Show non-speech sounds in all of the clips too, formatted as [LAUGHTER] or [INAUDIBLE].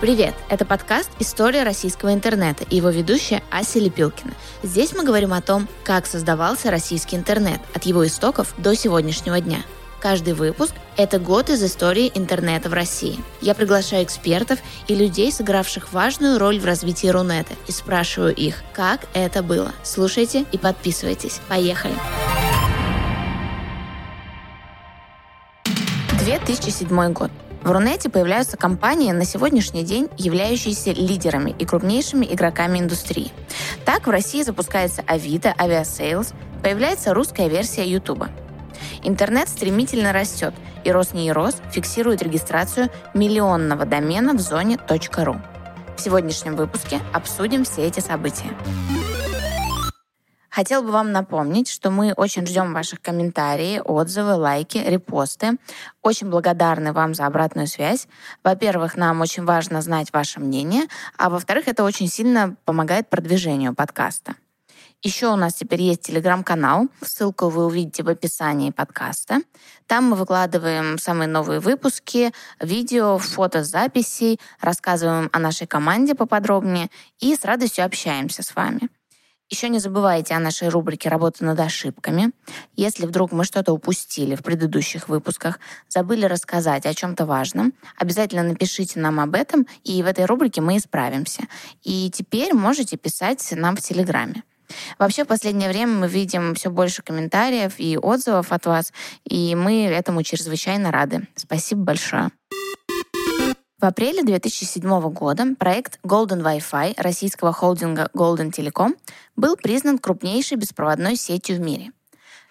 Привет! Это подкаст «История российского интернета» и его ведущая Ася Лепилкина. Здесь мы говорим о том, как создавался российский интернет от его истоков до сегодняшнего дня. Каждый выпуск – это год из истории интернета в России. Я приглашаю экспертов и людей, сыгравших важную роль в развитии Рунета, и спрашиваю их, как это было. Слушайте и подписывайтесь. Поехали! 2007 год. В Рунете появляются компании, на сегодняшний день являющиеся лидерами и крупнейшими игроками индустрии. Так в России запускается Авито, Aviasales, появляется русская версия Ютуба. Интернет стремительно растет, и РосНИИРОС фиксирует регистрацию миллионного домена в зоне .ру. В сегодняшнем выпуске обсудим все эти события. Хотел бы вам напомнить, что мы очень ждем ваших комментариев, отзывы, лайки, репосты. Очень благодарны вам за обратную связь. Во-первых, нам очень важно знать ваше мнение, а во-вторых, это очень сильно помогает продвижению подкаста. Еще у нас теперь есть телеграм-канал. Ссылку вы увидите в описании подкаста. Там мы выкладываем самые новые выпуски, видео, фото записей, рассказываем о нашей команде поподробнее и с радостью общаемся с вами. Еще не забывайте о нашей рубрике «Работа над ошибками». Если вдруг мы что-то упустили в предыдущих выпусках, забыли рассказать о чем-то важном, обязательно напишите нам об этом, и в этой рубрике мы исправимся. И теперь можете писать нам в Телеграме. Вообще, в последнее время мы видим все больше комментариев и отзывов от вас, и мы этому чрезвычайно рады. Спасибо большое. В апреле 2007 года проект Golden Wi-Fi российского холдинга Golden Telecom был признан крупнейшей беспроводной сетью в мире.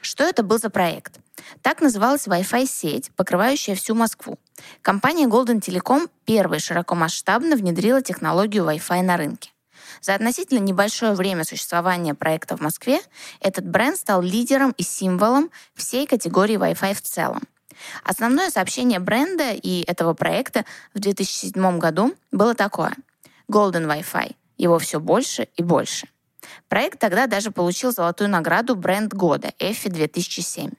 Что это был за проект? Так называлась Wi-Fi сеть, покрывающая всю Москву. Компания Golden Telecom первой широкомасштабно внедрила технологию Wi-Fi на рынке. За относительно небольшое время существования проекта в Москве этот бренд стал лидером и символом всей категории Wi-Fi в целом – Основное сообщение бренда и этого проекта в 2007 году было такое. Golden Wi-Fi. Его все больше и больше. Проект тогда даже получил золотую награду бренд года EFFIE 2007.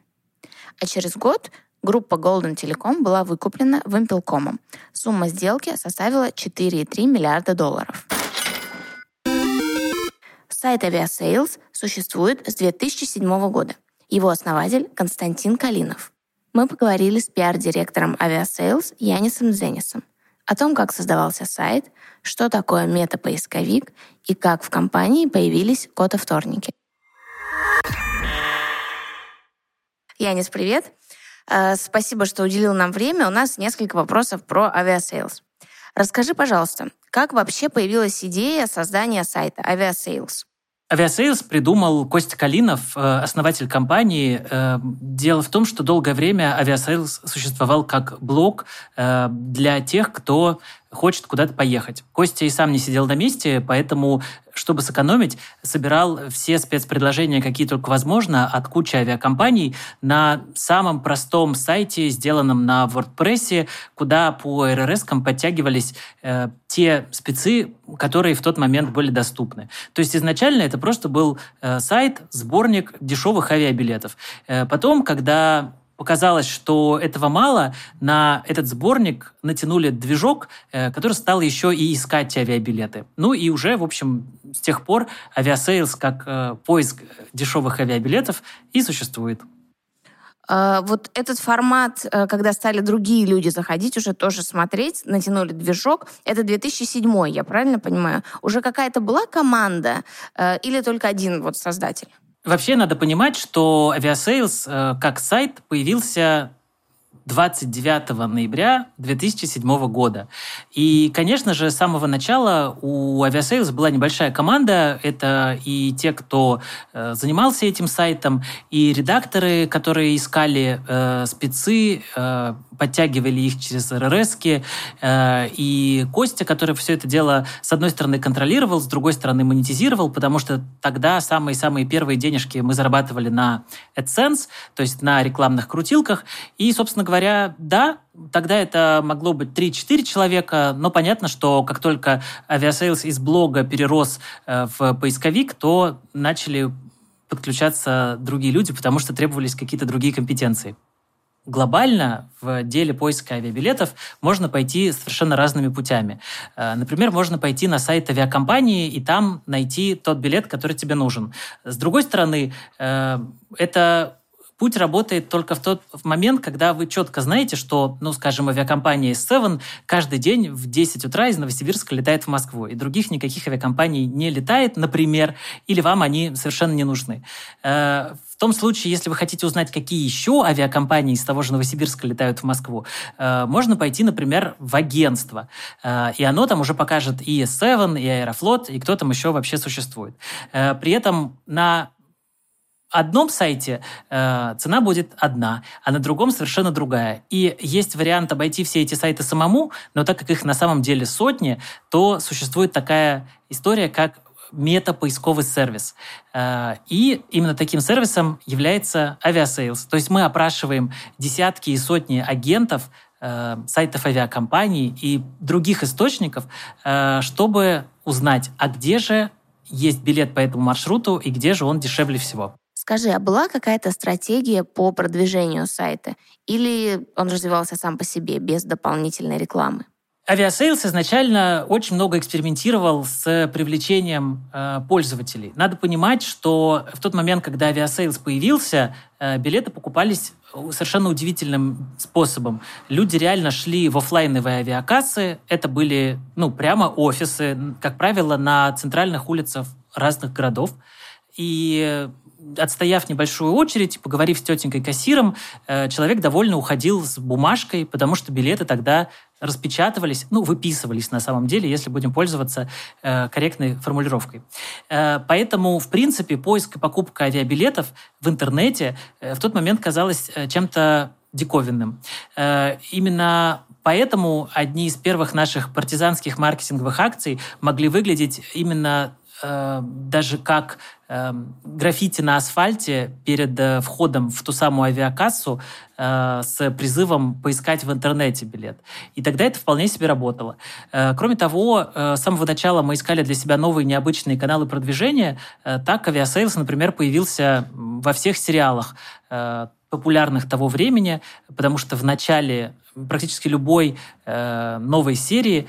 А через год группа Golden Telecom была выкуплена Вимпелкомом. Сумма сделки составила 4,3 миллиарда долларов. Сайт Aviasales существует с 2007 года. Его основатель Константин Калинов. Мы поговорили с пиар-директором Aviasales Янисом Зенисом о том, как создавался сайт, что такое мета-поисковик и как в компании появились код-вторники. Янис, привет. Э, спасибо, что уделил нам время. У нас несколько вопросов про Aviasales. Расскажи, пожалуйста, как вообще появилась идея создания сайта Aviasales? Aviasales придумал Костя Калинов, э, основатель компании. Э, дело в том, что долгое время Aviasales существовал как блог э, для тех, кто хочет куда-то поехать. Костя и сам не сидел на месте, поэтому, чтобы сэкономить, собирал все спецпредложения, какие только возможно, от кучи авиакомпаний на самом простом сайте, сделанном на WordPress, куда по RRS подтягивались э, те спецы, которые в тот момент были доступны. То есть изначально это просто был э, сайт, сборник дешевых авиабилетов. Э, потом, когда показалось, что этого мало, на этот сборник натянули движок, э, который стал еще и искать авиабилеты. Ну и уже, в общем, с тех пор Aviasales как э, поиск дешевых авиабилетов и существует. А, вот этот формат, э, когда стали другие люди заходить, уже тоже смотреть, натянули движок, это 2007, я правильно понимаю? Уже какая-то была команда или только один вот создатель? Вообще надо понимать, что Aviasales э, как сайт появился 29 ноября 2007 года. И, конечно же, с самого начала у Aviasales была небольшая команда. Это и те, кто э, занимался этим сайтом, и редакторы, которые искали э, спецы, э, подтягивали их через РРС, э, и Костя, который все это дело, с одной стороны, контролировал, с другой стороны, монетизировал, потому что тогда самые-самые первые денежки мы зарабатывали на AdSense, то есть на рекламных крутилках. И, собственно говоря, да, тогда это могло быть 3-4 человека, но понятно, что как только Aviasales из блога перерос э, в поисковик, то начали подключаться другие люди, потому что требовались какие-то другие компетенции. глобально в деле поиска авиабилетов можно пойти совершенно разными путями. Э, например, можно пойти на сайт авиакомпании и там найти тот билет, который тебе нужен. С другой стороны, э, это Путь работает только в тот момент, когда вы четко знаете, что, ну, скажем, авиакомпания S7 каждый день в 10 утра из Новосибирска летает в Москву, и других никаких авиакомпаний не летает, например, или вам они совершенно не нужны. Э, в том случае, если вы хотите узнать, какие еще авиакомпании из того же Новосибирска летают в Москву, э, можно пойти, например, в агентство. Э, и оно там уже покажет и S7, и Аэрофлот, и кто там еще вообще существует. При этом на одном сайте э, цена будет одна, а на другом совершенно другая. И есть вариант обойти все эти сайты самому, но так как их на самом деле сотни, то существует такая история, как мета-поисковый сервис. Э, и именно таким сервисом является Aviasales. То есть мы опрашиваем десятки и сотни агентов, э, сайтов авиакомпаний и других источников, э, чтобы узнать, а где же есть билет по этому маршруту и где же он дешевле всего. Скажи, а была какая-то стратегия по продвижению сайта? Или он развивался сам по себе, без дополнительной рекламы? Aviasales изначально очень много экспериментировал с привлечением э, пользователей. Надо понимать, что в тот момент, когда Aviasales появился, э, билеты покупались совершенно удивительным способом. Люди реально шли в офлайновые авиакассы. Это были, ну, прямо офисы, как правило, на центральных улицах разных городов. И отстояв небольшую очередь, поговорив с тетенькой кассиром, э, человек довольно уходил с бумажкой, потому что билеты тогда распечатывались, ну, выписывались на самом деле, если будем пользоваться э, корректной формулировкой. Э, поэтому, в принципе, поиск и покупка авиабилетов в интернете э, в тот момент казалось э, чем-то диковинным. Э, именно поэтому одни из первых наших партизанских маркетинговых акций могли выглядеть именно э, даже как э, граффити на асфальте перед э, входом в ту самую авиакассу э, с призывом поискать в интернете билет. И тогда это вполне себе работало. Кроме того, с самого начала мы искали для себя новые необычные каналы продвижения. Так Aviasales, например, появился во всех сериалах популярных того времени, потому что в начале практически любой э, новой серии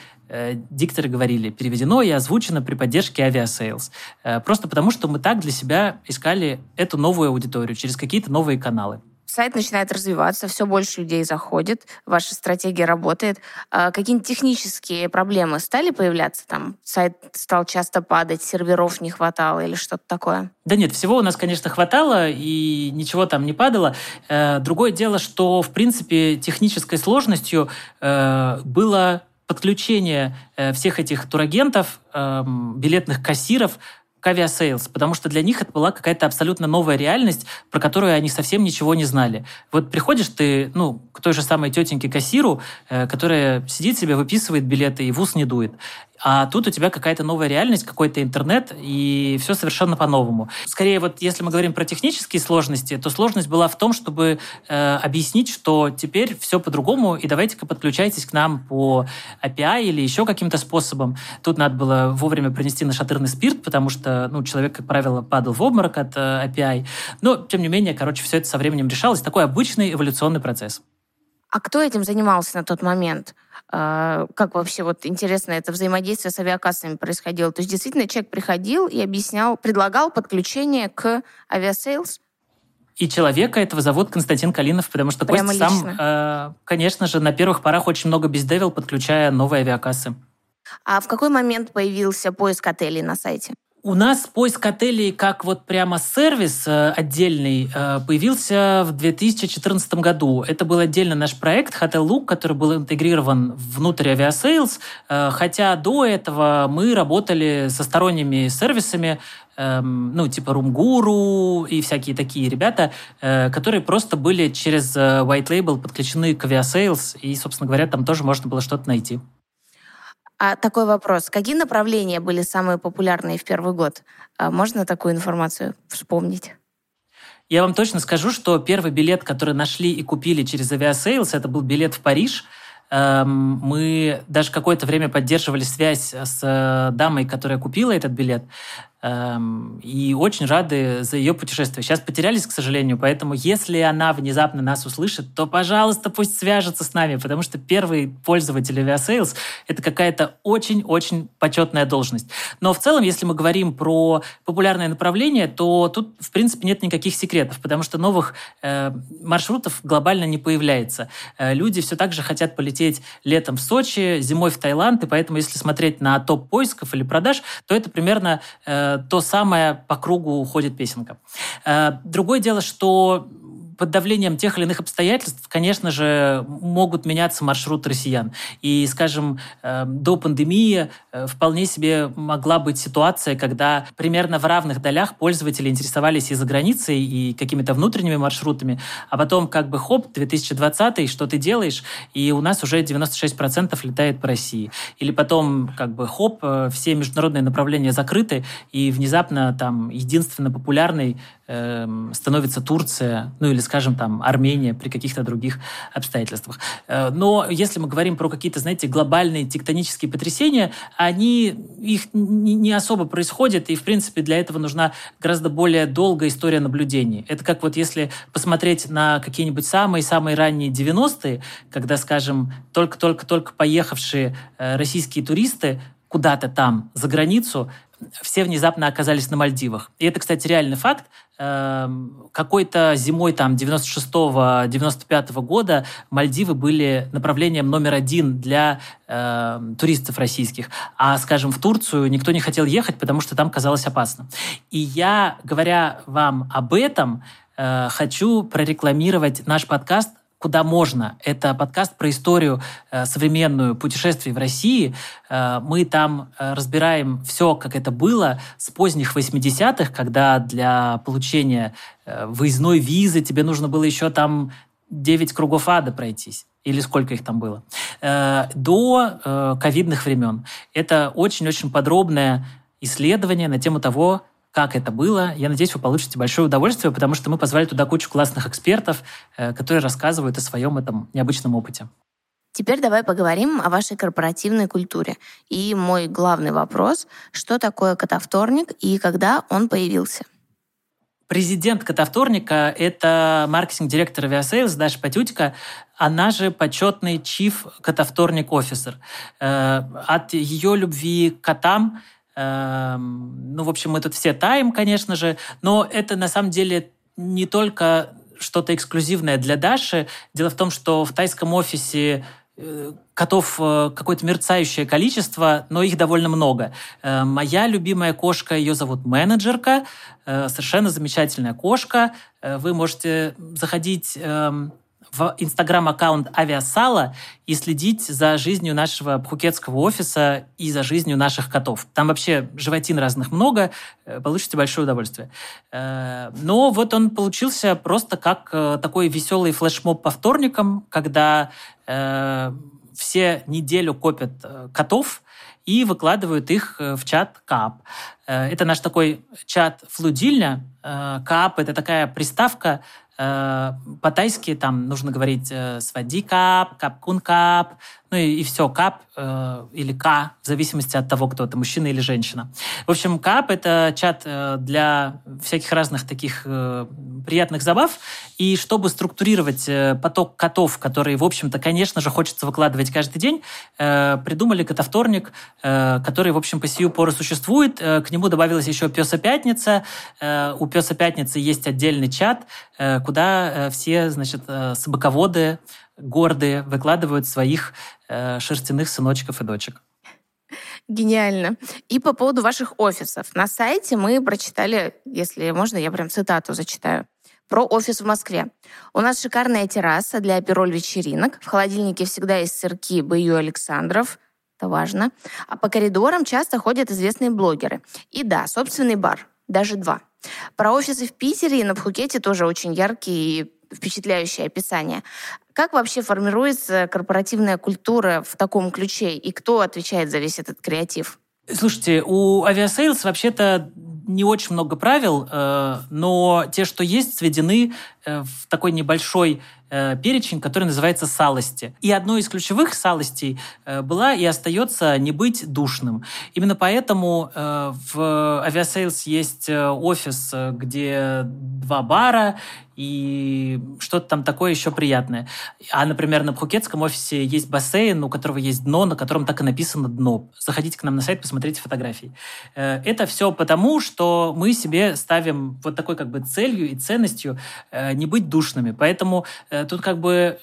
дикторы говорили, переведено и озвучено при поддержке Aviasales. Э, просто потому, что мы так для себя искали эту новую аудиторию через какие-то новые каналы. Сайт начинает развиваться, все больше людей заходит, ваша стратегия работает. А какие-нибудь технические проблемы стали появляться? Там сайт стал часто падать, серверов не хватало или что-то такое? Да нет, всего у нас, конечно, хватало, и ничего там не падало. Э, другое дело, что, в принципе, технической сложностью было подключение э, всех этих турагентов, эм, билетных кассиров к Aviasales, потому что для них это была какая-то абсолютно новая реальность, про которую они совсем ничего не знали. Вот приходишь ты, ну, к той же самой тетеньке кассиру, э, которая сидит себе, выписывает билеты и в ус не дует. А тут у тебя какая-то новая реальность, какой-то интернет, и все совершенно по-новому. Скорее, вот если мы говорим про технические сложности, то сложность была в том, чтобы э, объяснить, что теперь все по-другому, и давайте-ка подключайтесь к нам по API или еще каким-то способом. Тут надо было вовремя принести нашатырный спирт, потому что ну, человек, как правило, падал в обморок от э, API. Но, тем не менее, короче, все это со временем решалось. Такой обычный эволюционный процесс. А кто этим занимался на тот момент? А, как вообще вот интересно это взаимодействие с авиакассами происходило? То есть действительно человек приходил и объяснял, предлагал подключение к Aviasales? И человека этого зовут Константин Калинов, потому что Прямо Костя сам, э, конечно же, на первых порах очень много biz dev ил, подключая новые авиакассы. А в какой момент появился поиск отелей на сайте? У нас поиск отелей как вот прямо сервис э, отдельный э, появился в 2014 году. Это был отдельно наш проект Hotellook, который был интегрирован внутрь Aviasales, э, хотя до этого мы работали со сторонними сервисами, эм, ну, типа RoomGuru и всякие такие ребята, которые просто были через White Label подключены к Aviasales, и, собственно говоря, там тоже можно было что-то найти. А такой вопрос. Какие направления были самые популярные в первый год? А можно такую информацию вспомнить? Я вам точно скажу, что первый билет, который нашли и купили через Aviasales, это был билет в Париж. Эм, мы даже какое-то время поддерживали связь с э, дамой, которая купила этот билет. Эм, и очень рады за ее путешествие. Сейчас потерялись, к сожалению, поэтому если она внезапно нас услышит, то, пожалуйста, пусть свяжется с нами, потому что первый пользователь Aviasales — это какая-то очень-очень почетная должность. Но в целом, если мы говорим про популярное направление, то тут, в принципе, нет никаких секретов, потому что новых э, маршрутов глобально не появляется. Э, люди все так же хотят полететь летом в Сочи, зимой в Таиланд, и поэтому, если смотреть на топ поисков или продаж, то это примерно э, то самое по кругу уходит песенка. Э, другое дело, что под давлением тех или иных обстоятельств, конечно же, могут меняться маршруты россиян. И, скажем, э, до пандемии э, вполне себе могла быть ситуация, когда примерно в равных долях пользователи интересовались и за границей, и какими-то внутренними маршрутами, а потом как бы хоп, 2020, что ты делаешь, и у нас уже 96% летает по России. Или потом как бы хоп, э, все международные направления закрыты, и внезапно там единственно популярный Эм, становится Турция, ну или, скажем, там, Армения при каких-то других обстоятельствах. Э, но если мы говорим про какие-то, знаете, глобальные тектонические потрясения, они, их не особо происходят, и, в принципе, для этого нужна гораздо более долгая история наблюдений. Это как вот если посмотреть на какие-нибудь самые-самые ранние 90-е, когда, скажем, только-только-только поехавшие э, российские туристы куда-то там за границу все внезапно оказались на Мальдивах. И это, кстати, реальный факт. Эм, какой-то зимой там 96-95 года Мальдивы были направлением номер один для э, туристов российских. А, скажем, в Турцию никто не хотел ехать, потому что там казалось опасно. И я, говоря вам об этом, э, хочу прорекламировать наш подкаст куда можно. Это подкаст про историю э, современную путешествий в России. Э, мы там э, разбираем все, как это было с поздних 80-х, когда для получения э, выездной визы тебе нужно было еще там 9 кругов ада пройтись или сколько их там было, э, до э, ковидных времен. Это очень-очень подробное исследование на тему того, как это было. Я надеюсь, вы получите большое удовольствие, потому что мы позвали туда кучу классных экспертов, э, которые рассказывают о своем этом необычном опыте. Теперь давай поговорим о вашей корпоративной культуре. И мой главный вопрос, что такое котовторник и когда он появился? Президент Котовторника – это маркетинг-директор Aviasales Даша Патютька, она же почетный чиф Котовторник офисер. Э, от ее любви к котам ну, в общем, мы тут все таем, конечно же, но это на самом деле не только что-то эксклюзивное для Даши. Дело в том, что в тайском офисе э, котов э, какое-то мерцающее количество, но их довольно много. Э, моя любимая кошка, ее зовут менеджерка, совершенно замечательная кошка. Вы можете заходить эм, в инстаграм-аккаунт Авиасала и следить за жизнью нашего пхукетского офиса и за жизнью наших котов. Там вообще животин разных много, э, получите большое удовольствие. Э, но вот он получился просто как э, такой веселый флешмоб по вторникам, когда все неделю копят котов, и выкладывают их в чат КАП. Это наш такой чат флудильня. КАП — это такая приставка, по-тайски там нужно говорить э, «свади кап», «капкун кап», ну и, и все, кап э, или к, в зависимости от того, кто это, мужчина или женщина. В общем, кап — это чат э, для всяких разных таких э, приятных забав. И чтобы структурировать э, поток котов, которые, в общем-то, конечно же, хочется выкладывать каждый день, э, придумали котовторник, э, который, в общем, по сию пору существует. Э, к нему добавилась еще Песа Пятница. Э, у Песа Пятницы есть отдельный чат, э, куда э, все, значит, э, собаководы гордые выкладывают своих э, шерстяных сыночков и дочек. Гениально. И по поводу ваших офисов. На сайте мы прочитали, если можно, я прям цитату зачитаю про офис в Москве. У нас шикарная терраса для опероль-вечеринок. В холодильнике всегда есть сырки Бою Александров. Это важно. А по коридорам часто ходят известные блогеры. И да, собственный бар. Даже два. Про офисы в Питере и на Пхукете тоже очень яркие и впечатляющее описание. Как вообще формируется корпоративная культура в таком ключе, и кто отвечает за весь этот креатив? Слушайте, у Aviasales вообще-то не очень много правил, э, но те, что есть, сведены э, в такой небольшой э, перечень, который называется салости. И одной из ключевых салостей э, была и остается не быть душным. Именно поэтому э, в Aviasales есть офис, где два бара, и что-то там такое еще приятное. А, например, на Пхукетском офисе есть бассейн, у которого есть дно, на котором так и написано «дно». Заходите к нам на сайт, посмотрите фотографии. Э, это все потому, что мы себе ставим вот такой как бы целью и ценностью э, не быть душными. Поэтому э, тут как бы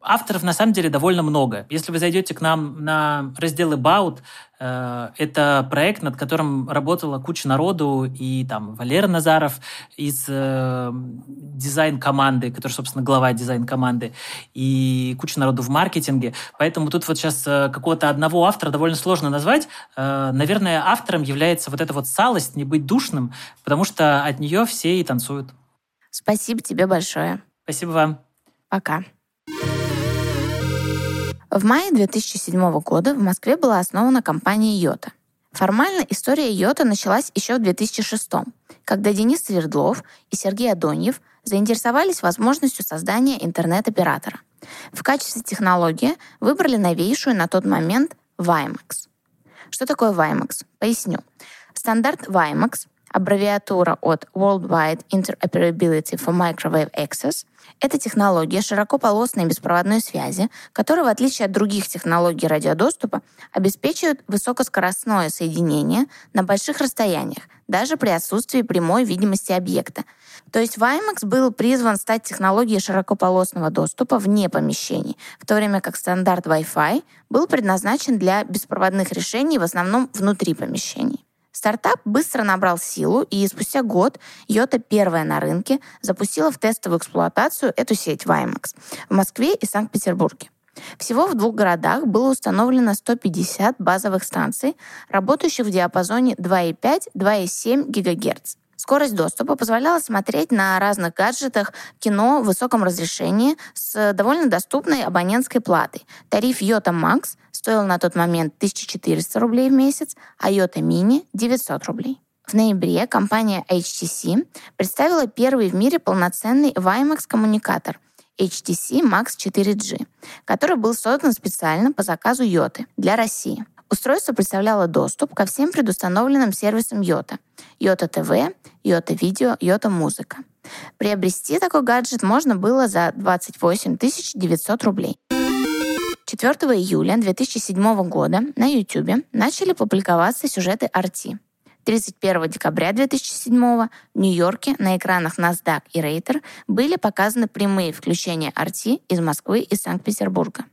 авторов на самом деле довольно много. Если вы зайдете к нам на раздел About, это проект, над которым работала куча народу, и там Валера Назаров из э, дизайн-команды, который, собственно, глава дизайн-команды, и куча народу в маркетинге. Поэтому тут вот сейчас э, какого-то одного автора довольно сложно назвать. Э, наверное, автором является вот эта вот салость, не быть душным, потому что от нее все и танцуют. Спасибо тебе большое. Спасибо вам. Пока. В мае 2007 года в Москве была основана компания «Йота». Формально история «Йота» началась еще в 2006 когда Денис Свердлов и Сергей Адоньев заинтересовались возможностью создания интернет-оператора. В качестве технологии выбрали новейшую на тот момент WiMAX. Что такое WiMAX? Поясню. Стандарт WiMAX аббревиатура от Worldwide Interoperability for Microwave Access. Это технология широкополосной беспроводной связи, которая, в отличие от других технологий радиодоступа, обеспечивает высокоскоростное соединение на больших расстояниях, даже при отсутствии прямой видимости объекта. То есть WiMAX был призван стать технологией широкополосного доступа вне помещений, в то время как стандарт Wi-Fi был предназначен для беспроводных решений в основном внутри помещений. Стартап быстро набрал силу, и спустя год Йота, первая на рынке, запустила в тестовую эксплуатацию эту сеть WiMAX в Москве и Санкт-Петербурге. Всего в двух городах было установлено 150 базовых станций, работающих в диапазоне 2,5-2,7 ГГц. Скорость доступа позволяла смотреть на разных гаджетах кино в высоком разрешении с довольно доступной абонентской платой. Тариф Йота Max стоил на тот момент 1400 рублей в месяц, а Йота Mini 900 рублей. В ноябре компания HTC представила первый в мире полноценный WiMAX-коммуникатор HTC Max 4G, который был создан специально по заказу Йоты для России. Устройство представляло доступ ко всем предустановленным сервисам Йота. Йота ТВ, Йота Видео, Йота Музыка. Приобрести такой гаджет можно было за 28 900 рублей. 4 июля 2007 года на YouTube начали публиковаться сюжеты RT. 31 декабря 2007 в Нью-Йорке на экранах NASDAQ и Рейтер были показаны прямые включения RT из Москвы и Санкт-Петербурга.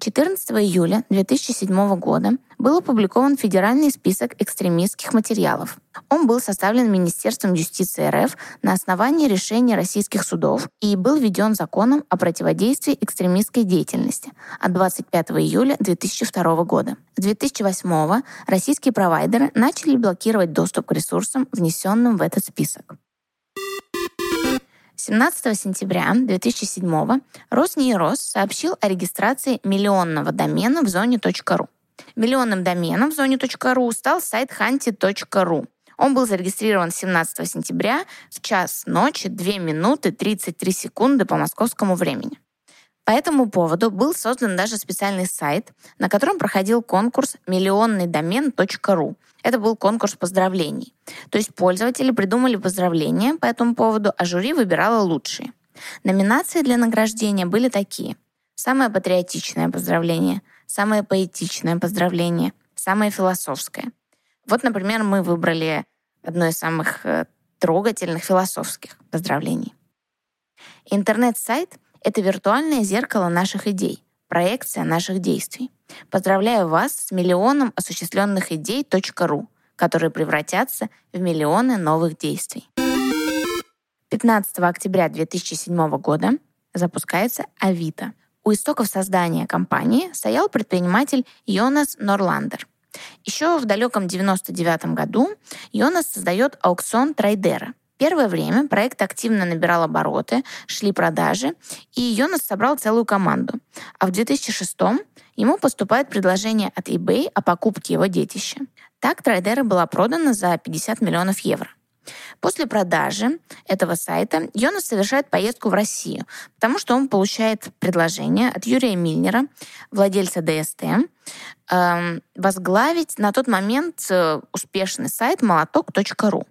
14 июля 2007 года был опубликован федеральный список экстремистских материалов. Он был составлен Министерством юстиции РФ на основании решения российских судов и был введен законом о противодействии экстремистской деятельности от 25 июля 2002 года. С 2008 российские провайдеры начали блокировать доступ к ресурсам, внесенным в этот список. 17 сентября 2007 Роснейрос сообщил о регистрации миллионного домена в зоне .ру. Миллионным доменом в зоне .ру стал сайт hunty.ru. Он был зарегистрирован 17 сентября в час ночи 2 минуты 33 секунды по московскому времени. По этому поводу был создан даже специальный сайт, на котором проходил конкурс «Миллионный домен.ру». Это был конкурс поздравлений. То есть пользователи придумали поздравления по этому поводу, а жюри выбирало лучшие. Номинации для награждения были такие. Самое патриотичное поздравление, самое поэтичное поздравление, самое философское. Вот, например, мы выбрали одно из самых э, трогательных философских поздравлений. Интернет-сайт — это виртуальное зеркало наших идей, проекция наших действий. Поздравляю вас с миллионом осуществленных идей .ру, которые превратятся в миллионы новых действий. 15 октября 2007 года запускается Авито. У истоков создания компании стоял предприниматель Йонас Норландер. Еще в далеком 99 году Йонас создает аукцион Трайдера, Первое время проект активно набирал обороты, шли продажи, и Йонас собрал целую команду. А в 2006 ему поступает предложение от eBay о покупке его детища. Так Трайдера была продана за 50 миллионов евро. После продажи этого сайта Йонас совершает поездку в Россию, потому что он получает предложение от Юрия Мильнера, владельца ДСТ, эм, возглавить на тот момент э, успешный сайт молоток.ру.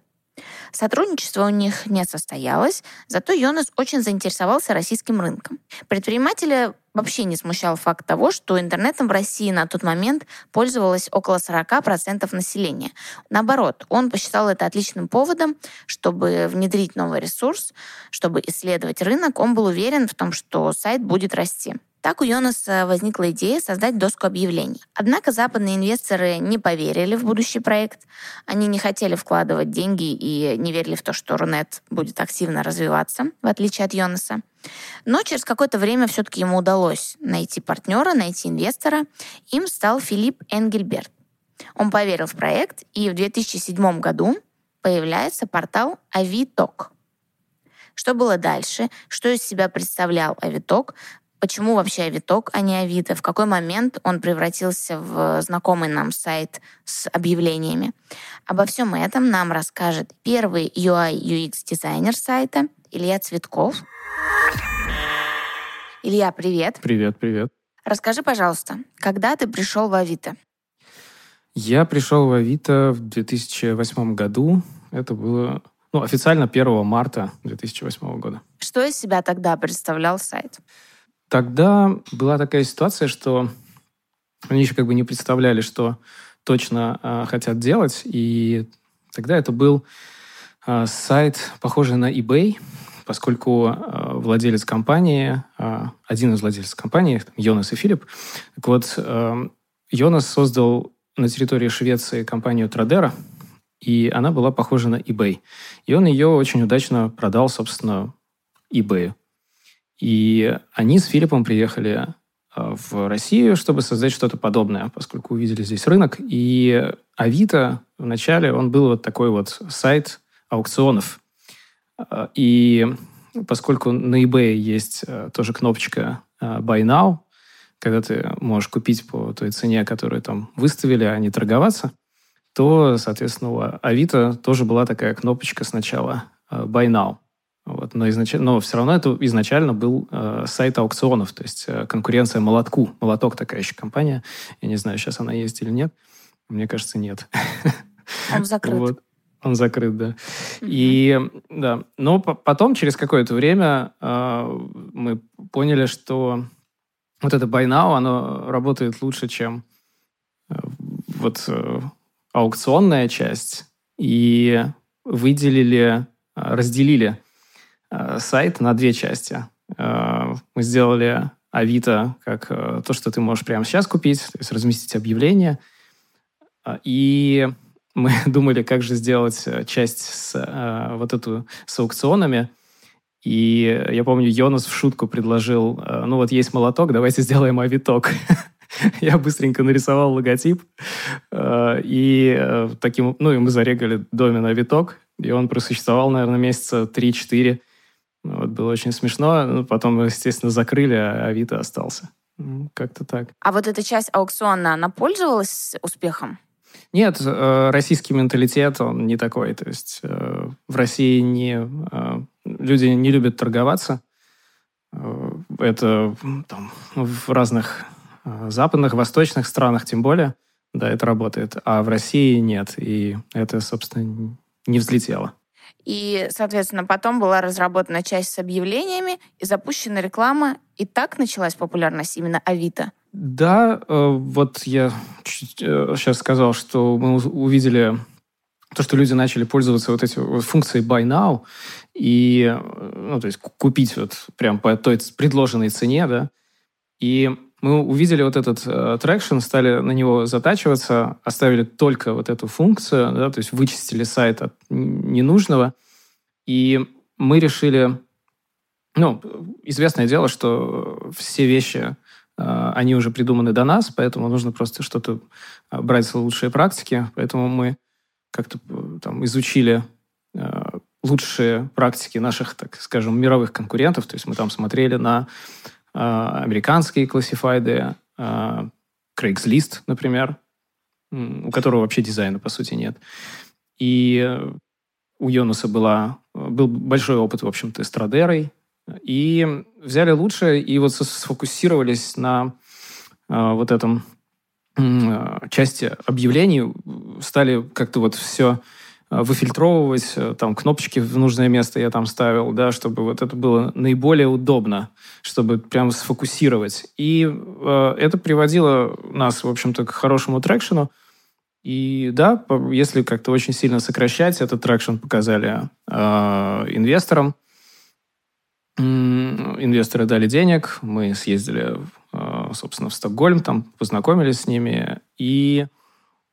Сотрудничество у них не состоялось, зато Йонас очень заинтересовался российским рынком. Предпринимателя вообще не смущал факт того, что интернетом в России на тот момент пользовалось около 40% населения. Наоборот, он посчитал это отличным поводом, чтобы внедрить новый ресурс, чтобы исследовать рынок. Он был уверен в том, что сайт будет расти. Так у Йонаса возникла идея создать доску объявлений. Однако западные инвесторы не поверили в будущий проект. Они не хотели вкладывать деньги и не верили в то, что Рунет будет активно развиваться, в отличие от Йонаса. Но через какое-то время все-таки ему удалось найти партнера, найти инвестора. Им стал Филипп Энгельберт. Он поверил в проект, и в 2007 году появляется портал Авиток. Что было дальше? Что из себя представлял Авиток? Почему вообще Авиток, а не Авито? В какой момент он превратился в знакомый нам сайт с объявлениями? Обо всем этом нам расскажет первый UI UX дизайнер сайта Илья Цветков. Илья, привет. Привет, привет. Расскажи, пожалуйста, когда ты пришел в Авито? Я пришел в Авито в 2008 году. Это было ну, официально 1 марта 2008 года. Что из себя тогда представлял сайт? Тогда была такая ситуация, что они еще как бы не представляли, что точно э, хотят делать. И тогда это был э, сайт, похожий на eBay, поскольку э, владелец компании, э, один из владельцев компании, Йонас и Филипп, так вот, э, Йонас создал на территории Швеции компанию Традера, и она была похожа на eBay. И он ее очень удачно продал, собственно, eBay. И они с Филиппом приехали э, в Россию, чтобы создать что-то подобное, поскольку увидели здесь рынок. И Авито вначале, он был вот такой вот сайт аукционов. Э, и поскольку на eBay есть э, тоже кнопочка Buy Now, когда ты можешь купить по той цене, которую там выставили, а не торговаться, то, соответственно, у Авито тоже была такая кнопочка сначала Buy Now. Вот, но, изначально, но все равно это изначально был э, сайт аукционов, то есть э, конкуренция молотку. Молоток такая еще компания. Я не знаю, сейчас она есть или нет. Мне кажется, нет. Он закрыт. Вот. Он закрыт, да. Mm-hmm. И да, но потом через какое-то время э, мы поняли, что вот это buy now, оно работает лучше, чем э, вот э, аукционная часть, и выделили, э, разделили сайт на две части. Э, мы сделали Авито как э, то, что ты можешь прямо сейчас купить, то есть разместить объявление. И [LAUGHS] мы думали, как же сделать часть с вот эту с аукционами. И я помню, Йонас в шутку предложил, ну вот есть молоток, давайте сделаем авиток. [LAUGHS] Я быстренько нарисовал логотип, и таким, ну и мы зарегали домен авиток, и он просуществовал, наверное, месяца 3-4. Ну, вот, было очень смешно. Ну, потом, естественно, закрыли, а Авито остался. Как-то так. А вот эта часть аукциона, она пользовалась успехом? Нет, э, российский менталитет, он не такой. То есть э, в России не, э, люди не любят торговаться. Это там, в разных западных, восточных странах тем более, да, это работает. А в России нет. И это, собственно, не взлетело. И, соответственно, потом была разработана часть с объявлениями и запущена реклама. И так началась популярность именно Авито. Да, э, вот я сейчас э, сказал, что мы увидели то, что люди начали пользоваться вот этой функцией Buy Now, и, э, ну, то есть купить вот прям по той предложенной цене, да, и мы увидели вот этот traction, стали на него затачиваться, оставили только вот эту функцию, да, то есть вычистили сайт от ненужного. И мы решили, ну, известное дело, что все вещи, э, они уже придуманы до нас, поэтому нужно просто что-то э, брать за лучшие практики. Поэтому мы как-то э, там изучили лучшие практики наших, так скажем, мировых конкурентов. То есть мы там смотрели на американские классифайды, Craigslist, например, у которого вообще дизайна, по сути, нет. И у Йонуса была, был большой опыт, в общем-то, с Традерой. И взяли лучшее и вот сфокусировались на э, вот этом э, части объявлений, стали как-то вот все Э, выфильтровывать, э, там кнопочки в нужное место я там ставил, да, чтобы вот это было наиболее удобно, чтобы прям сфокусировать. И э, это приводило нас, в общем-то, к хорошему traction у. И да, если как-то очень сильно сокращать, этот traction показали э, инвесторам. Инвесторы дали денег, мы съездили, э, собственно, в Стокгольм, там познакомились с ними, и Э,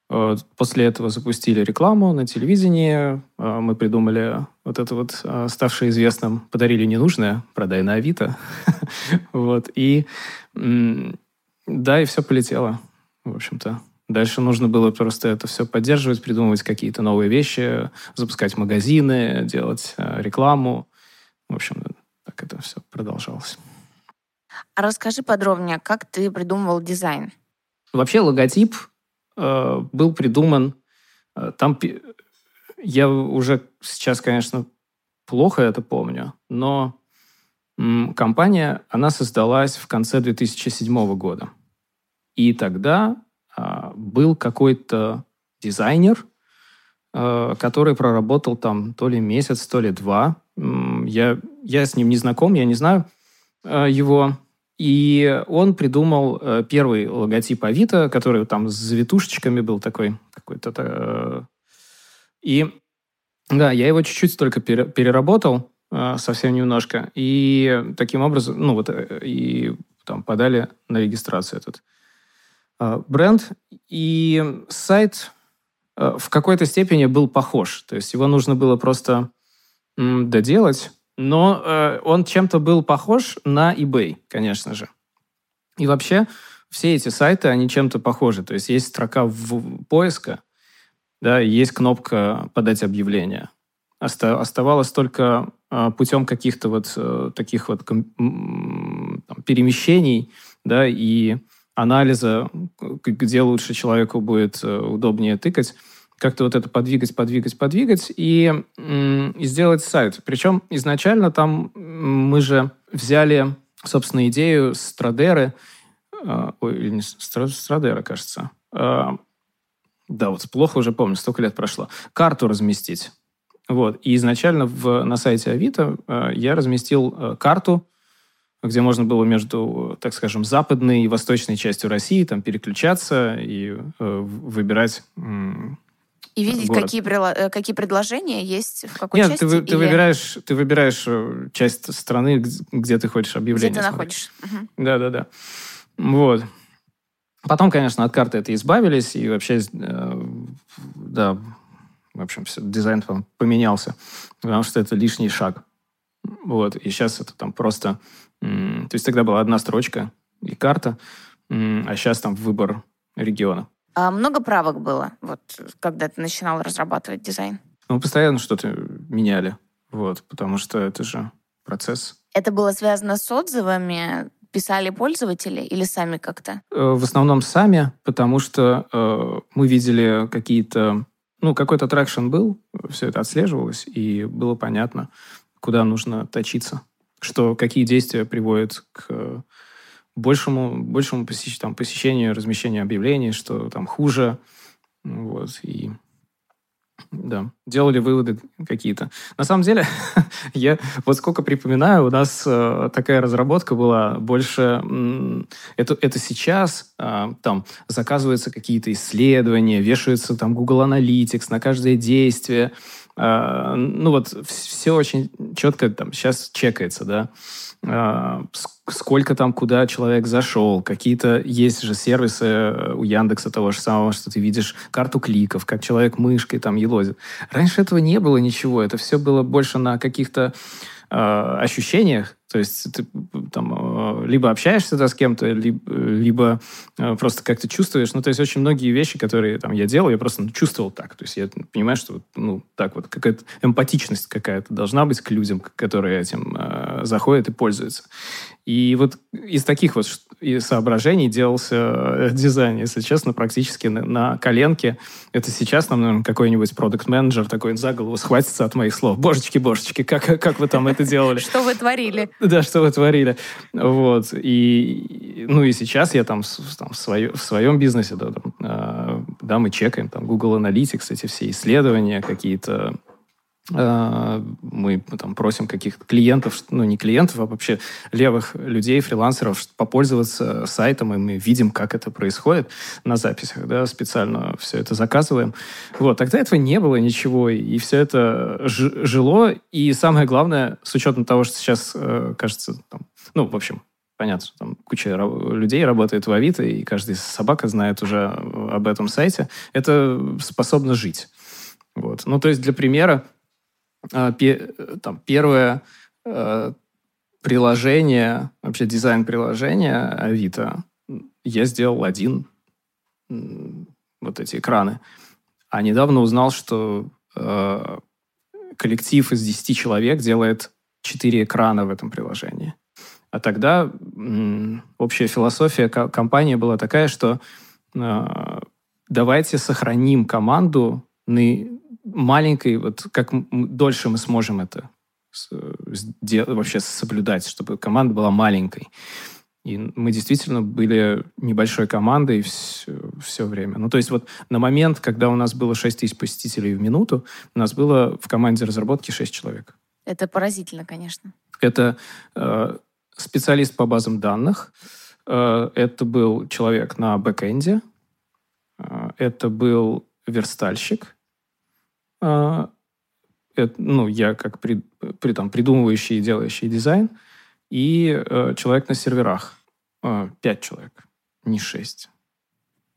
после этого запустили рекламу на телевидении. Э, мы придумали вот это вот, э, ставшее известным, подарили ненужное, продай на Авито. [LAUGHS] вот. И да, и все полетело, в общем-то. Дальше нужно было просто это все поддерживать, придумывать какие-то новые вещи, запускать магазины, делать рекламу. В общем, так это все продолжалось. А расскажи подробнее, как ты придумывал дизайн? Вообще логотип Э, был придуман. Э, там я уже сейчас, конечно, плохо это помню, но компания, она создалась в конце 2007 года. И тогда а, был какой-то дизайнер, а, который проработал там то ли месяц, то ли два. Я, я с ним не знаком, я не знаю его. И он придумал э, первый логотип Авито, который там с завитушечками был такой какой-то. Э, и да, я его чуть-чуть только переработал, э, совсем немножко. И таким образом, ну вот, и там подали на регистрацию этот бренд. И сайт в какой-то степени был похож. То есть его нужно было просто доделать, но э, он чем-то был похож на eBay, конечно же. И вообще все эти сайты, они чем-то похожи. То есть есть строка в поиска, да, есть кнопка «Подать объявление». Оста- оставалось только э, путем каких-то вот э, таких вот ком- там, перемещений, да, и анализа, где лучше человеку будет э, удобнее тыкать, как-то вот это подвигать, подвигать, подвигать и, и сделать сайт. Причем изначально там мы же взяли, собственно, идею Страдеры, э, ой, или не Страдера, кажется. Э, да, вот плохо уже помню, столько лет прошло. Карту разместить. Вот. И изначально в, на сайте Авито э, я разместил э, карту, где можно было между, так скажем, западной и восточной частью России там переключаться и э, выбирать и видеть, какие, э, какие предложения есть в какой Нет, части? Нет, ты, или... ты, выбираешь, ты выбираешь э, часть страны, где ты хочешь объявление Где ты находишь. Угу. Да-да-да. Вот. Потом, конечно, от карты это избавились, и вообще, э, да, в общем, все, дизайн поменялся, потому что это лишний шаг. Вот, и сейчас это там просто... То есть тогда была одна строчка и карта, а сейчас там выбор региона. А много правок было, вот, когда ты начинал разрабатывать дизайн? Ну, постоянно что-то меняли, вот, потому что это же процесс. Это было связано с отзывами? Писали пользователи или сами как-то? Э, в основном сами, потому что э, мы видели какие-то... Ну, какой-то traction был, все это отслеживалось, и было понятно, куда нужно точиться, что какие действия приводят к большему, большему посещ, там, посещению, размещению объявлений, что там хуже. Вот, и да, делали выводы какие-то. На самом деле, [LAUGHS] я вот сколько припоминаю, у нас э, такая разработка была больше... Э, это, это сейчас э, там заказываются какие-то исследования, вешаются там Google Analytics на каждое действие. Э, ну вот все очень четко там сейчас чекается, да. А, сколько там, куда человек зашел. Какие-то есть же сервисы э, у Яндекса того же самого, что ты видишь карту кликов, как человек мышкой там елозит. Раньше этого не было ничего. Это все было больше на каких-то э, ощущениях, то есть ты там э, либо общаешься да, с кем-то, либо, либо э, просто как-то чувствуешь. Ну, то есть очень многие вещи, которые там я делал, я просто ну, чувствовал так. То есть я понимаю, что ну, так вот какая-то эмпатичность какая-то должна быть к людям, которые этим э, заходят и пользуются. И вот из таких вот соображений делался э, дизайн, если честно, практически на, на коленке. Это сейчас нам, наверное, какой-нибудь продукт-менеджер такой за голову схватится от моих слов. Божечки, божечки, как, как вы там это делали? Что вы творили? [LAUGHS] Да, что вы творили. Вот. И, ну и сейчас я там, там в, свое, в своем бизнесе, да, там, э, да, мы чекаем там Google Analytics, эти все исследования какие-то, мы там просим каких-то клиентов, ну не клиентов, а вообще левых людей, фрилансеров, попользоваться сайтом, и мы видим, как это происходит на записях, да, специально все это заказываем. Вот, тогда этого не было ничего, и все это жило, и самое главное, с учетом того, что сейчас, э, кажется, там, ну, в общем, понятно, там куча людей работает в Авито, и каждая собака знает уже об этом сайте, это способно жить. Вот. Ну, то есть, для примера, там, первое э, приложение, вообще дизайн приложения Авито, я сделал один, вот эти экраны. А недавно узнал, что э, коллектив из 10 человек делает 4 экрана в этом приложении. А тогда общая философия компании была такая, что э, давайте сохраним команду на маленькой, вот как дольше мы сможем это вообще соблюдать, чтобы команда была маленькой. И мы действительно были небольшой командой все, все время. Ну, то есть вот на момент, когда у нас было 6 тысяч посетителей в минуту, у нас было в команде разработки 6 человек. Это поразительно, конечно. Это э, специалист по базам данных, э, это был человек на бэкэнде, э, это был верстальщик, это, ну, я как при, при, там, придумывающий и делающий дизайн, и э, человек на серверах. Э, пять человек, не шесть.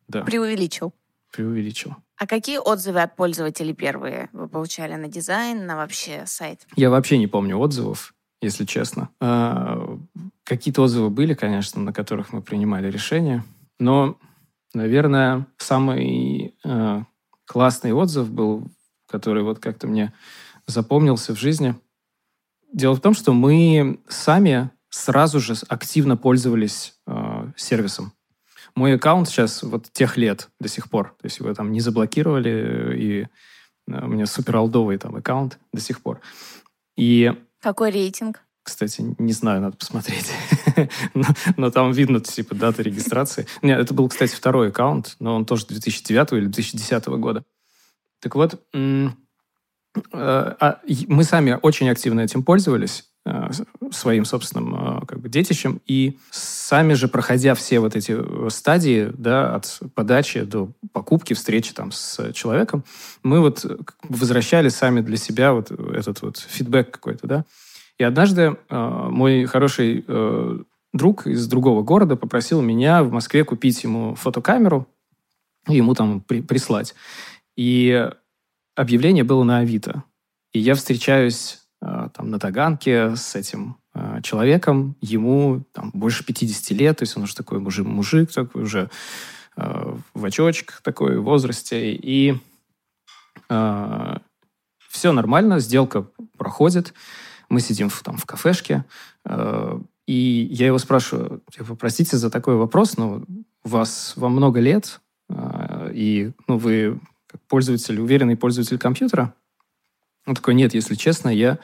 Да. Преувеличил. Преувеличил. А какие отзывы от пользователей первые вы получали на дизайн, на вообще сайт? Я вообще не помню отзывов, если честно. Э, какие-то отзывы были, конечно, на которых мы принимали решения, но, наверное, самый э, классный отзыв был который вот как-то мне запомнился в жизни. Дело в том, что мы сами сразу же активно пользовались э, сервисом. Мой аккаунт сейчас вот тех лет до сих пор. То есть его там не заблокировали, и э, у меня супер алдовый там аккаунт до сих пор. И... Какой рейтинг? Кстати, не знаю, надо посмотреть. [LAUGHS] но, но там видно, типа, дата регистрации. Нет, это был, кстати, второй аккаунт, но он тоже 2009 или 2010 года. Так вот, э, а, мы сами очень активно этим пользовались, э, своим собственным э, как бы, детищем, и сами же, проходя все вот эти стадии, да, от подачи до покупки, встречи там с человеком, мы вот возвращали сами для себя вот этот вот фидбэк какой-то, да. И однажды мой хороший друг из другого города попросил меня в Москве купить ему фотокамеру и ему там при, прислать. И объявление было на Авито. И я встречаюсь э, там на Таганке с этим э, человеком. Ему там больше 50 лет, то есть он уже такой мужик, мужик такой уже э, в очочках такой в возрасте. И э, все нормально, сделка проходит. Мы сидим в, там в кафешке, э, и я его спрашиваю, типа, простите за такой вопрос, но вас вам много лет, и ну, вы как пользователь, уверенный пользователь компьютера. Он такой, нет, если честно, я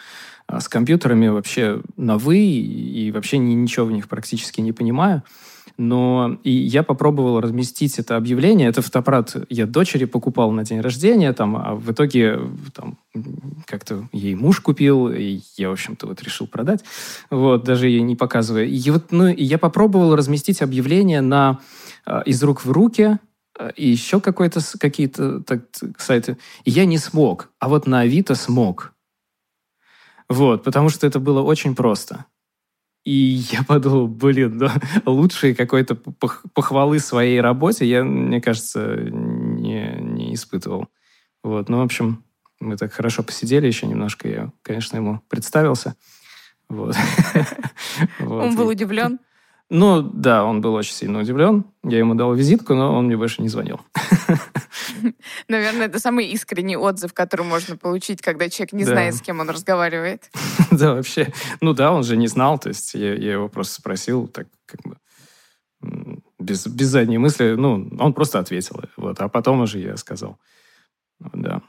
а, с компьютерами вообще на «вы» и вообще ничего в них практически не понимаю. Но и я попробовал разместить это объявление. Это фотоаппарат я дочери покупал на день рождения, там, а в итоге там, как-то ей муж купил, и я, в общем-то, вот решил продать, вот, даже ей не показывая. И вот, ну, и я попробовал разместить объявление на а, из рук в руки и еще какой-то, какие-то так, сайты. И я не смог, а вот на Авито смог. Вот, потому что это было очень просто. И [LAUGHS] я подумал, блин, да, лучшей какой-то похвалы своей работе я, мне кажется, не, не испытывал. Вот, ну, в общем, мы так хорошо посидели еще немножко. Я, конечно, ему представился. Вот. [LAUGHS] Он был удивлен? Ну, да, он был очень сильно удивлен. Я ему дал визитку, но он мне больше не звонил. [LAUGHS] Наверное, это самый искренний отзыв, который можно получить, когда человек не да. знает, с кем он разговаривает. [LAUGHS] да, вообще. Ну да, он же не знал, то есть я, я его просто спросил, так как бы, без, без задней мысли, ну, он просто ответил. Вот, а потом уже я сказал. Да.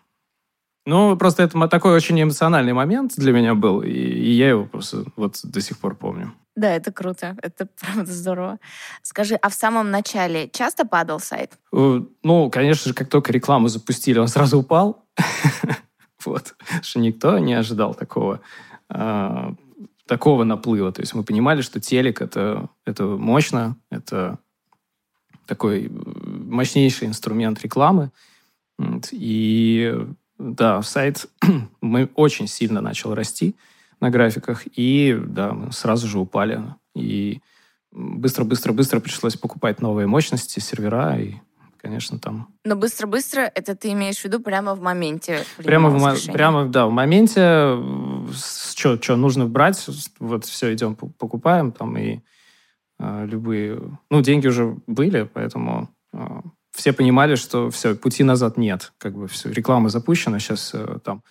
Ну, просто это такой очень эмоциональный момент для меня был, и, и я его просто вот до сих пор помню. Да, это круто. Это [LAUGHS] правда здорово. Скажи, а в самом начале часто падал сайт? Э, ну, конечно же, как только рекламу запустили, он сразу упал. [LAUGHS] Вот. Что никто не ожидал такого, а, такого наплыва. То есть мы понимали, что телек это, это мощно, это такой мощнейший инструмент рекламы. И да, сайт [CLEARS THROAT] мы очень сильно начал расти на графиках, и да, мы сразу же упали. И быстро-быстро-быстро пришлось покупать новые мощности, сервера, и, конечно, там... Но быстро-быстро это ты имеешь в виду прямо в моменте? Прямо, в, прямо, да, в моменте, что, что нужно брать, вот все, идем, покупаем, там, и э, любые... Ну, деньги уже были, поэтому э, все понимали, что все, пути назад нет. Как бы все, реклама запущена, сейчас э, там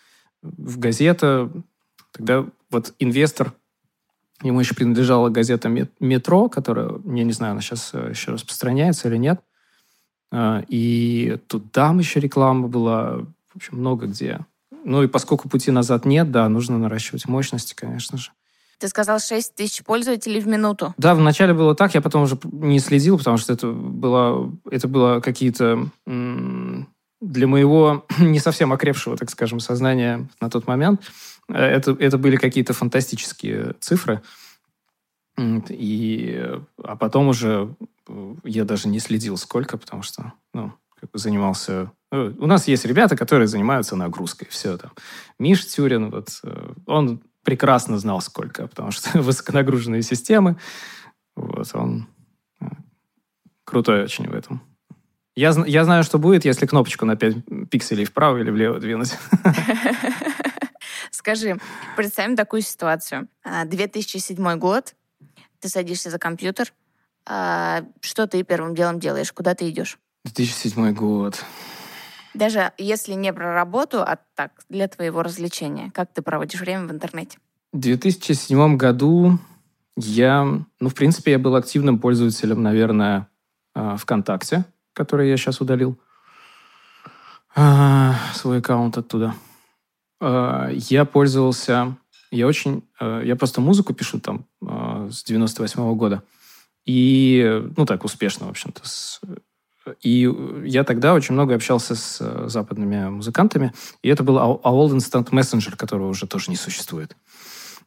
в газета. Тогда вот инвестор, ему еще принадлежала газета «Метро», которая, я не знаю, она сейчас э, еще распространяется или нет. Э, и тут там еще реклама была, в общем, много где. Ну и поскольку пути назад нет, да, нужно наращивать мощности, конечно же. Ты сказал 6 тысяч пользователей в минуту. Да, вначале было так, я потом уже не следил, потому что это было, это было какие-то для моего [CLEARS THROAT] не совсем окрепшего, так скажем, сознания на тот момент, э, это, это были какие-то фантастические цифры. И, а потом уже э, я даже не следил сколько, потому что ну, как бы занимался... Ну, у нас есть ребята, которые занимаются нагрузкой. Все там. Миш Тюрин, вот, э, он прекрасно знал, сколько, потому что [LAUGHS] высоконагруженные системы. Вот, он э, крутой очень в этом. Я, я знаю, что будет, если кнопочку на 5 пикселей вправо или влево двинуть. [LAUGHS] Скажи, представим такую ситуацию. 2007 а, год, ты садишься за компьютер, а, что ты первым делом делаешь, куда ты идешь? 2007 год. Даже если не про работу, а так, для твоего развлечения. Как ты проводишь время в интернете? В 2007 году я, ну, в принципе, я был активным пользователем, наверное, а, ВКонтакте, который я сейчас удалил. А, свой аккаунт оттуда. А, я пользовался... Я очень... Я просто музыку пишу там с 98 -го года. И, ну, так, успешно, в общем-то, и я тогда очень много общался с э, западными музыкантами, и это был AOL Instant Messenger, которого уже тоже не существует.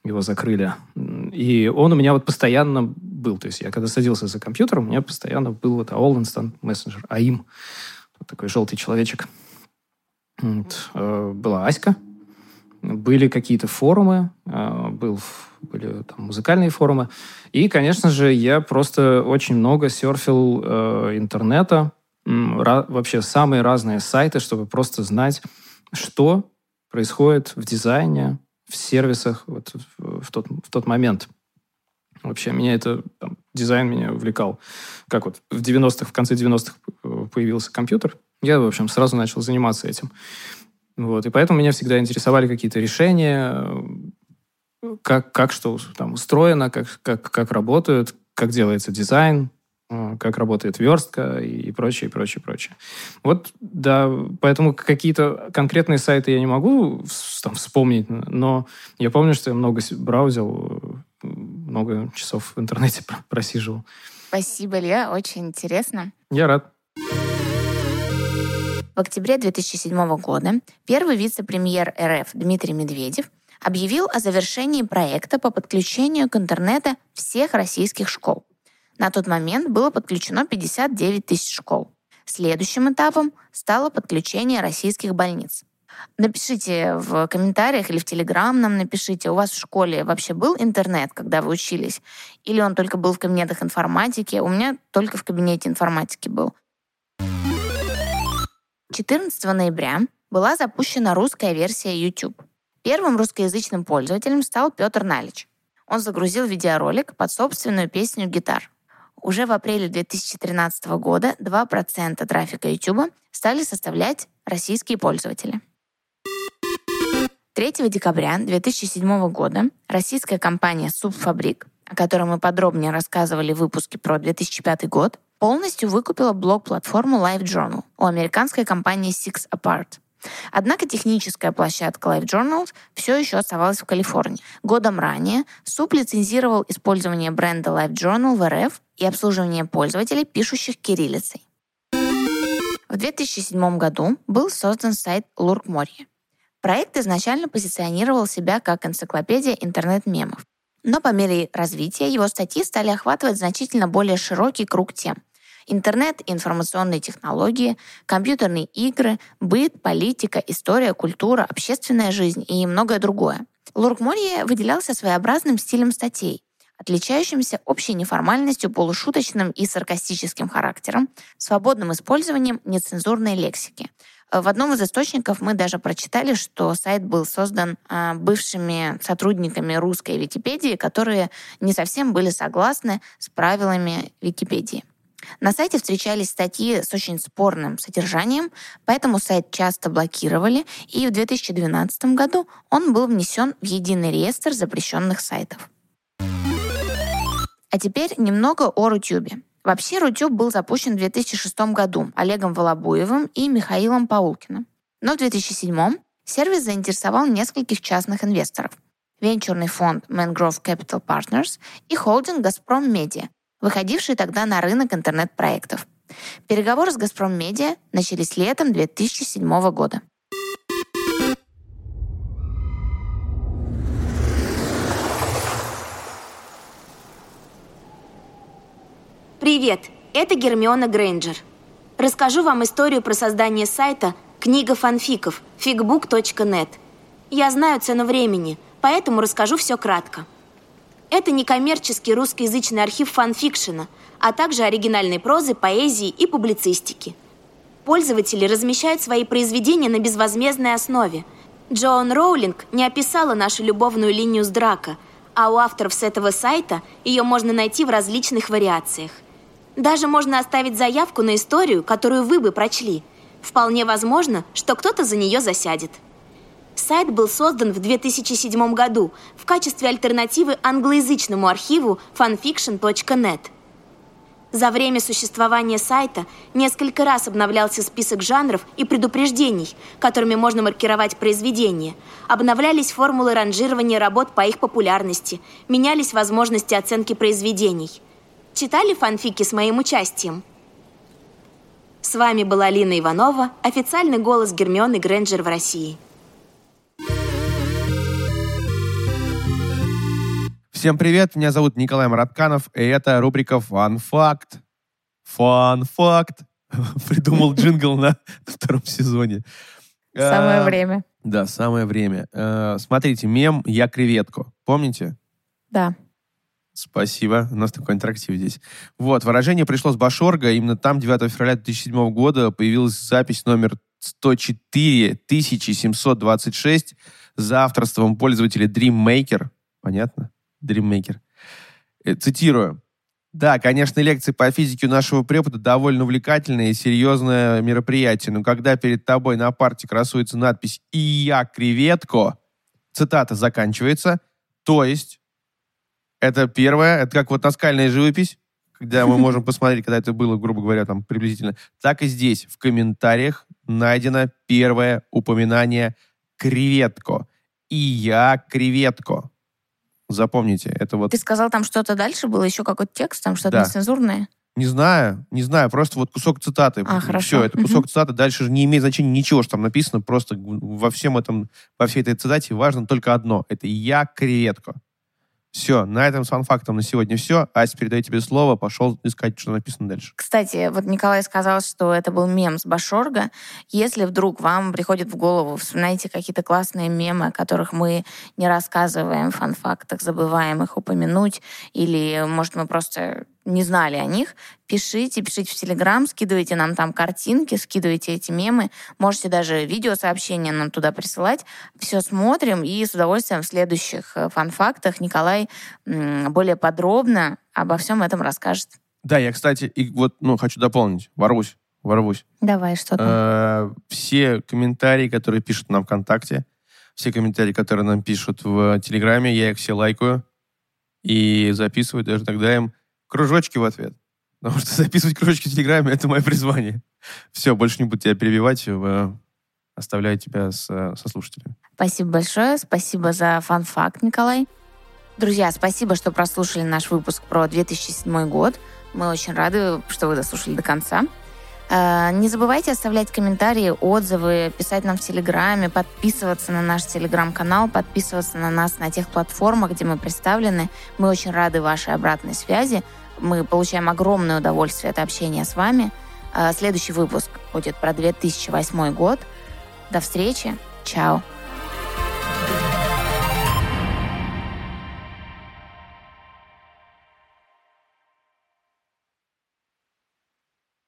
Его закрыли. И он у меня вот постоянно был. То есть я когда садился за компьютером, у меня постоянно был вот AOL Instant Messenger, AIM. Вот такой желтый человечек. Вот. Э, была Аська. Были какие-то форумы, э, был, были там музыкальные форумы. И, конечно же, я просто очень много серфил э, интернета, вообще самые разные сайты, чтобы просто знать, что происходит в дизайне, в сервисах вот, в, в, тот, в тот момент. Вообще меня это, там, дизайн меня увлекал. Как вот в 90-х, в конце 90-х э, появился компьютер, я, в общем, сразу начал заниматься этим. Вот, и поэтому меня всегда интересовали какие-то решения, как, как что там устроено, как, как, как работают, как делается дизайн, а, как работает верстка и прочее, прочее, прочее. Вот, да, поэтому какие-то конкретные сайты я не могу там, вспомнить, но я помню, что я много браузил, много часов в интернете [LAUGHS] просиживал. Спасибо, Илья, очень интересно. Я рад. В октябре 2007 года первый вице-премьер РФ Дмитрий Медведев объявил о завершении проекта по подключению к интернету всех российских школ. На тот момент было подключено 59 тысяч школ. Следующим этапом стало подключение российских больниц. Напишите в комментариях или в Телеграм нам напишите, у вас в школе вообще был интернет, когда вы учились? Или он только был в кабинетах информатики? У меня только в кабинете информатики был. 14 ноября была запущена русская версия YouTube. Первым русскоязычным пользователем стал Петр Налич. Он загрузил видеоролик под собственную песню «Гитар». Уже в апреле 2013 года 2% трафика YouTube стали составлять российские пользователи. 3 декабря 2007 года российская компания «Субфабрик» о которой мы подробнее рассказывали в выпуске про 2005 год, полностью выкупила блог-платформу LiveJournal у американской компании Six Apart. Однако техническая площадка LiveJournals все еще оставалась в Калифорнии. Годом ранее СУП лицензировал использование бренда LiveJournal в РФ и обслуживание пользователей, пишущих кириллицей. В 2007 году был создан сайт Луркморье. Проект изначально позиционировал себя как энциклопедия интернет-мемов. Но по мере развития его статьи стали охватывать значительно более широкий круг тем. Интернет, информационные технологии, компьютерные игры, быт, политика, история, культура, общественная жизнь и многое другое. Луркморье выделялся своеобразным стилем статей, отличающимся общей неформальностью, полушуточным и саркастическим характером, свободным использованием нецензурной лексики. В одном из источников мы даже прочитали, что сайт был создан а, бывшими сотрудниками русской Википедии, которые не совсем были согласны с правилами Википедии. На сайте встречались статьи с очень спорным содержанием, поэтому сайт часто блокировали, и в 2012 году он был внесен в единый реестр запрещенных сайтов. А теперь немного о Рутюбе. Вообще Рутюб был запущен в 2006 году Олегом Волобуевым и Михаилом Паулкиным. Но в 2007 сервис заинтересовал нескольких частных инвесторов. Венчурный фонд Mangrove Capital Partners и холдинг «Газпром Медиа», выходивший тогда на рынок интернет-проектов. Переговоры с «Газпром Медиа» начались летом 2007 года. Привет, это Гермиона Грейнджер. Расскажу вам историю про создание сайта «Книга фанфиков» figbook.net. Я знаю цену времени, поэтому расскажу все кратко. Это некоммерческий русскоязычный архив фанфикшена, а также оригинальной прозы, поэзии и публицистики. Пользователи размещают свои произведения на безвозмездной основе. Джоан Роулинг не описала нашу любовную линию с Драко, а у авторов с этого сайта ее можно найти в различных вариациях. Даже можно оставить заявку на историю, которую вы бы прочли. Вполне возможно, что кто-то за нее засядет. Сайт был создан в 2007 году в качестве альтернативы англоязычному архиву fanfiction.net. За время существования сайта несколько раз обновлялся список жанров и предупреждений, которыми можно маркировать произведения. Обновлялись формулы ранжирования работ по их популярности, менялись возможности оценки произведений. Читали фанфики с моим участием? С вами была Лина Иванова, официальный голос Гермионы Грэнджер в России. Всем привет, меня зовут Николай Маратканов, и это рубрика «Фан факт». Фан факт. Придумал джингл на [LAUGHS] втором сезоне. Самое А, время. Да, самое время. Э, Смотрите, мем «Я креветку». Помните? Да. Спасибо. У нас такой интерактив здесь. Вот, выражение пришло с Башорга. Именно там 9 февраля 2007 года появилась запись номер 104 726 за авторством пользователя DreamMaker. Понятно? DreamMaker. Э, Цитирую. Да, конечно, лекции по физике у нашего препода довольно увлекательное и серьезное мероприятие, но когда перед тобой на парте красуется надпись «И я креветко», цитата заканчивается, то есть это первое, это как вот наскальная живопись, когда мы можем [LAUGHS] посмотреть, когда это было, грубо говоря, там приблизительно. Так и здесь, в комментариях, найдено первое упоминание «креветко». И я креветко. Запомните, это вот... Ты сказал, там что-то дальше было, еще какой-то текст, там что-то Да. нецензурное? Не знаю, не знаю, просто вот кусок цитаты. А, хорошо. Все, это кусок цитаты, дальше же не имеет значения ничего, что там написано, просто во всем этом, во всей этой цитате важно только одно. Это «я креветка». Все, на этом с фан-фактом на сегодня все. Ась, передаю тебе слово, пошел искать, что написано дальше. Кстати, вот Николай сказал, что это был мем с Башорга. Если вдруг вам приходит в голову, вспоминаете какие-то классные мемы, о которых мы не рассказываем в фан-фактах, забываем их упомянуть, или, может, мы просто не знали о них, пишите, пишите в Телеграм, скидывайте нам там картинки, скидывайте эти мемы, можете даже видеосообщения нам туда присылать. Все смотрим, и с удовольствием в следующих э, фан-фактах Николай более подробно обо всем этом расскажет. Да, я, кстати, и вот, ну, хочу дополнить. Ворвусь, ворвусь. Давай, что там? Э, Все комментарии, которые пишут нам ВКонтакте, все комментарии, которые нам пишут в Телеграме, я их все лайкаю. и записывать даже тогда им кружочки в ответ. Потому что записывать кружочки в Телеграме — это мое призвание. Все, больше не буду тебя перебивать. э, Оставляю тебя с, э, со слушателями. Спасибо большое. Спасибо за фан-факт, Николай. Друзья, спасибо, что прослушали наш выпуск про 2007 год. Мы очень рады, что вы дослушали до конца. Э, Не забывайте оставлять комментарии, отзывы, писать нам в Телеграме, подписываться на наш Телеграм-канал, подписываться на нас на тех платформах, где мы представлены. Мы очень рады вашей обратной связи. Мы получаем огромное удовольствие от общения с вами. Э, Следующий выпуск будет про 2008 год. До встречи. Чао.